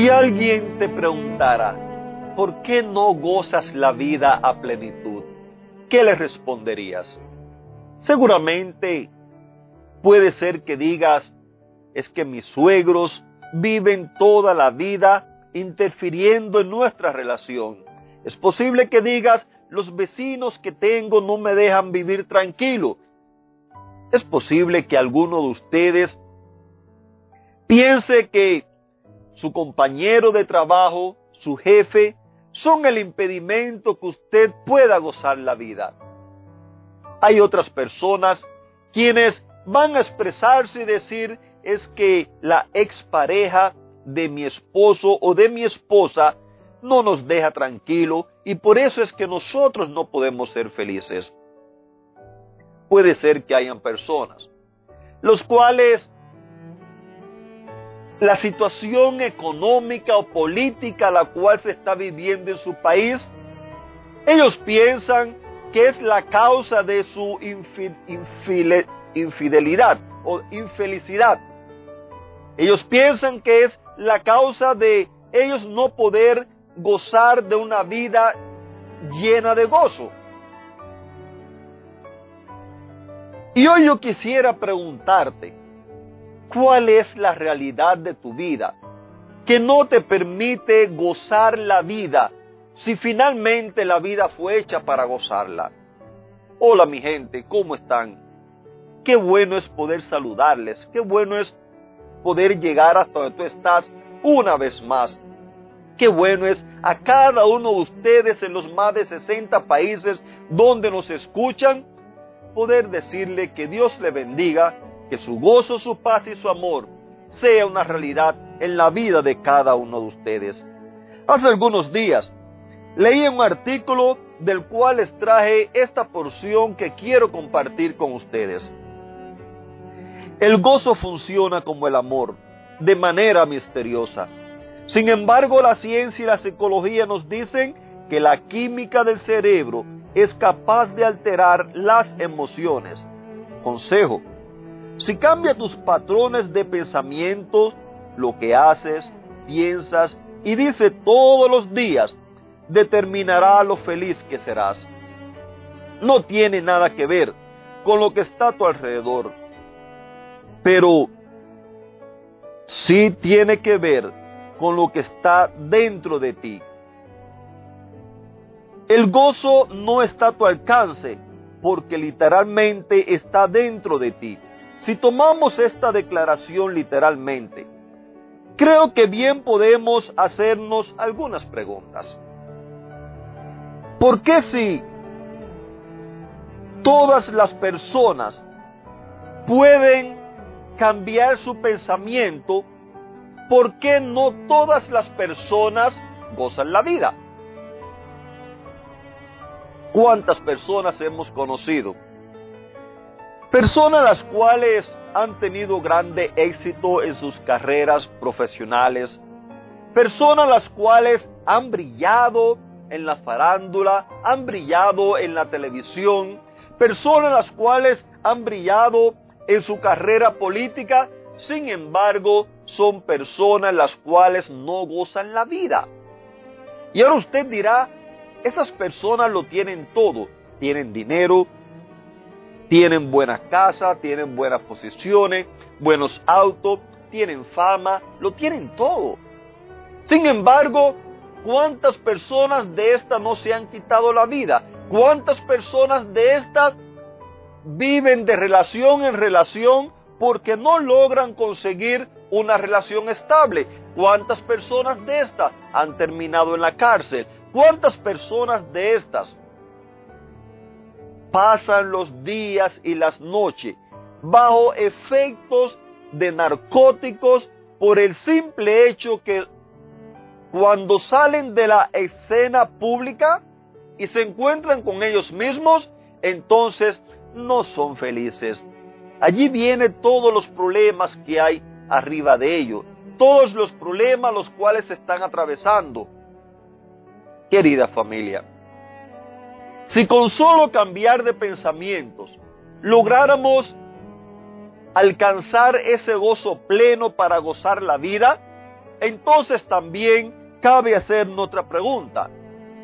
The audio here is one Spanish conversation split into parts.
Si alguien te preguntara, ¿por qué no gozas la vida a plenitud? ¿Qué le responderías? Seguramente puede ser que digas, es que mis suegros viven toda la vida interfiriendo en nuestra relación. Es posible que digas, los vecinos que tengo no me dejan vivir tranquilo. Es posible que alguno de ustedes piense que su compañero de trabajo, su jefe, son el impedimento que usted pueda gozar la vida. Hay otras personas quienes van a expresarse y decir es que la expareja de mi esposo o de mi esposa no nos deja tranquilo y por eso es que nosotros no podemos ser felices. Puede ser que hayan personas los cuales la situación económica o política la cual se está viviendo en su país, ellos piensan que es la causa de su infidelidad o infelicidad. Ellos piensan que es la causa de ellos no poder gozar de una vida llena de gozo. Y hoy yo quisiera preguntarte, cuál es la realidad de tu vida, que no te permite gozar la vida si finalmente la vida fue hecha para gozarla. Hola mi gente, ¿cómo están? Qué bueno es poder saludarles, qué bueno es poder llegar hasta donde tú estás una vez más. Qué bueno es a cada uno de ustedes en los más de 60 países donde nos escuchan, poder decirle que Dios le bendiga que su gozo, su paz y su amor sea una realidad en la vida de cada uno de ustedes. Hace algunos días leí un artículo del cual les traje esta porción que quiero compartir con ustedes. El gozo funciona como el amor, de manera misteriosa. Sin embargo, la ciencia y la psicología nos dicen que la química del cerebro es capaz de alterar las emociones. Consejo, si cambia tus patrones de pensamiento, lo que haces, piensas y dices todos los días, determinará lo feliz que serás. No tiene nada que ver con lo que está a tu alrededor, pero sí tiene que ver con lo que está dentro de ti. El gozo no está a tu alcance porque literalmente está dentro de ti. Si tomamos esta declaración literalmente, creo que bien podemos hacernos algunas preguntas. ¿Por qué si todas las personas pueden cambiar su pensamiento, ¿por qué no todas las personas gozan la vida? ¿Cuántas personas hemos conocido? Personas las cuales han tenido grande éxito en sus carreras profesionales. Personas las cuales han brillado en la farándula, han brillado en la televisión. Personas las cuales han brillado en su carrera política. Sin embargo, son personas las cuales no gozan la vida. Y ahora usted dirá, esas personas lo tienen todo. Tienen dinero, tienen buena casa, tienen buenas posiciones, buenos autos, tienen fama, lo tienen todo. Sin embargo, ¿cuántas personas de estas no se han quitado la vida? ¿Cuántas personas de estas viven de relación en relación porque no logran conseguir una relación estable? ¿Cuántas personas de estas han terminado en la cárcel? ¿Cuántas personas de estas pasan los días y las noches bajo efectos de narcóticos por el simple hecho que cuando salen de la escena pública y se encuentran con ellos mismos, entonces no son felices. Allí vienen todos los problemas que hay arriba de ellos, todos los problemas los cuales se están atravesando. Querida familia, si con solo cambiar de pensamientos lográramos alcanzar ese gozo pleno para gozar la vida, entonces también cabe hacer otra pregunta.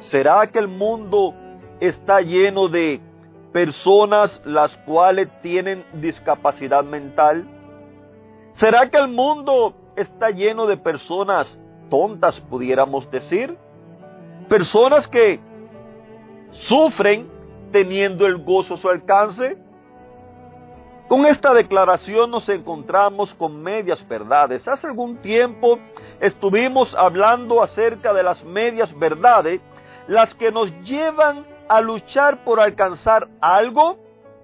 ¿Será que el mundo está lleno de personas las cuales tienen discapacidad mental? ¿Será que el mundo está lleno de personas tontas, pudiéramos decir? Personas que sufren teniendo el gozo a su alcance. Con esta declaración nos encontramos con medias verdades. Hace algún tiempo estuvimos hablando acerca de las medias verdades, las que nos llevan a luchar por alcanzar algo,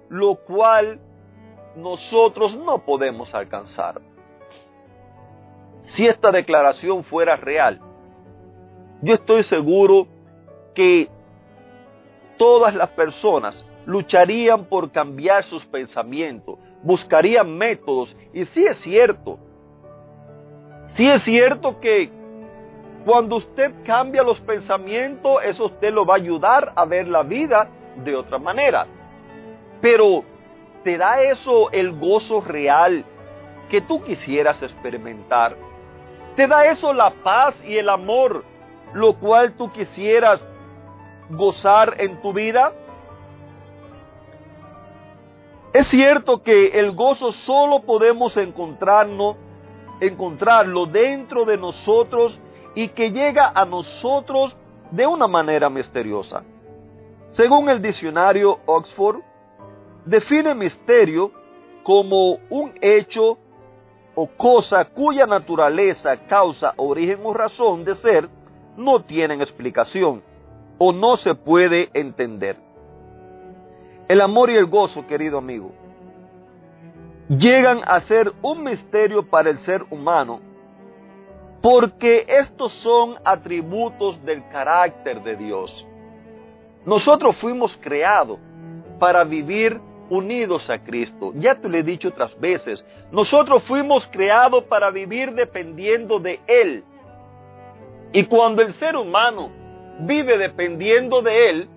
lo cual nosotros no podemos alcanzar. Si esta declaración fuera real, yo estoy seguro que todas las personas lucharían por cambiar sus pensamientos, buscarían métodos. Y sí es cierto, sí es cierto que cuando usted cambia los pensamientos, eso usted lo va a ayudar a ver la vida de otra manera. Pero ¿te da eso el gozo real que tú quisieras experimentar? ¿Te da eso la paz y el amor, lo cual tú quisieras gozar en tu vida? Es cierto que el gozo solo podemos encontrarnos, encontrarlo dentro de nosotros y que llega a nosotros de una manera misteriosa. Según el diccionario Oxford, define misterio como un hecho o cosa cuya naturaleza, causa, origen o razón de ser no tienen explicación o no se puede entender. El amor y el gozo, querido amigo, llegan a ser un misterio para el ser humano porque estos son atributos del carácter de Dios. Nosotros fuimos creados para vivir unidos a Cristo. Ya te lo he dicho otras veces, nosotros fuimos creados para vivir dependiendo de Él. Y cuando el ser humano vive dependiendo de Él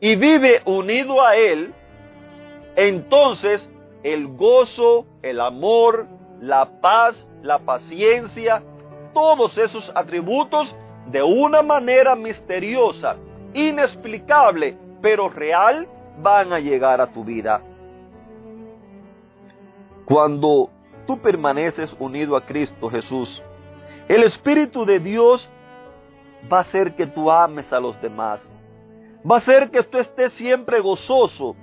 y vive unido a Él, entonces el gozo, el amor, la paz, la paciencia, todos esos atributos de una manera misteriosa, inexplicable, pero real, van a llegar a tu vida. Cuando tú permaneces unido a Cristo Jesús, el Espíritu de Dios va a hacer que tú ames a los demás. Va a hacer que tú estés siempre gozoso.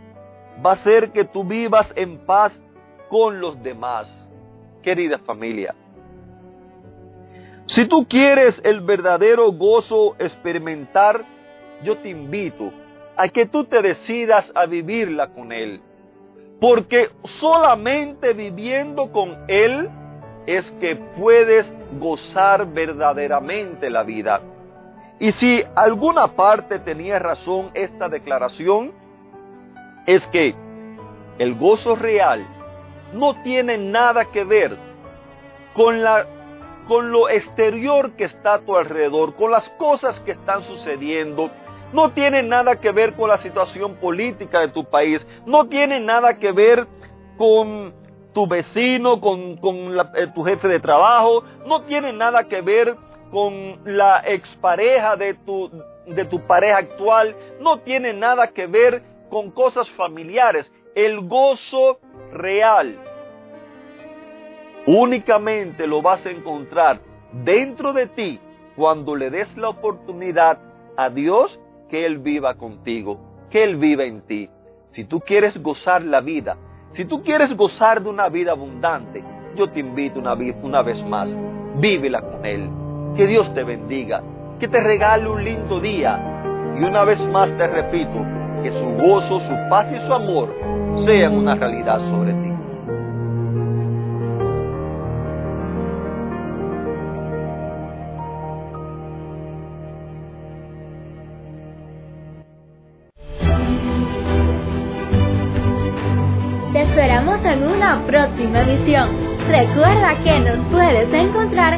Va a hacer que tú vivas en paz con los demás. Querida familia, si tú quieres el verdadero gozo experimentar, yo te invito a que tú te decidas a vivirla con Él. Porque solamente viviendo con Él es que puedes gozar verdaderamente la vida. Y si alguna parte tenía razón esta declaración, es que el gozo real no tiene nada que ver con la con lo exterior que está a tu alrededor, con las cosas que están sucediendo. No tiene nada que ver con la situación política de tu país. No tiene nada que ver con tu vecino, con, eh, tu jefe de trabajo. No tiene nada que ver con la expareja de tu, de tu pareja actual. No tiene nada que ver con cosas familiares. El gozo real únicamente lo vas a encontrar dentro de ti cuando le des la oportunidad a Dios que Él viva contigo, que Él viva en ti. Si tú quieres gozar la vida, si tú quieres gozar de una vida abundante, yo te invito una, una vez más, vívela con Él. Que Dios te bendiga, que te regale un lindo día. Y una vez más te repito, que su gozo, su paz y su amor sean una realidad sobre ti. Te esperamos en una próxima edición. Recuerda que nos puedes encontrar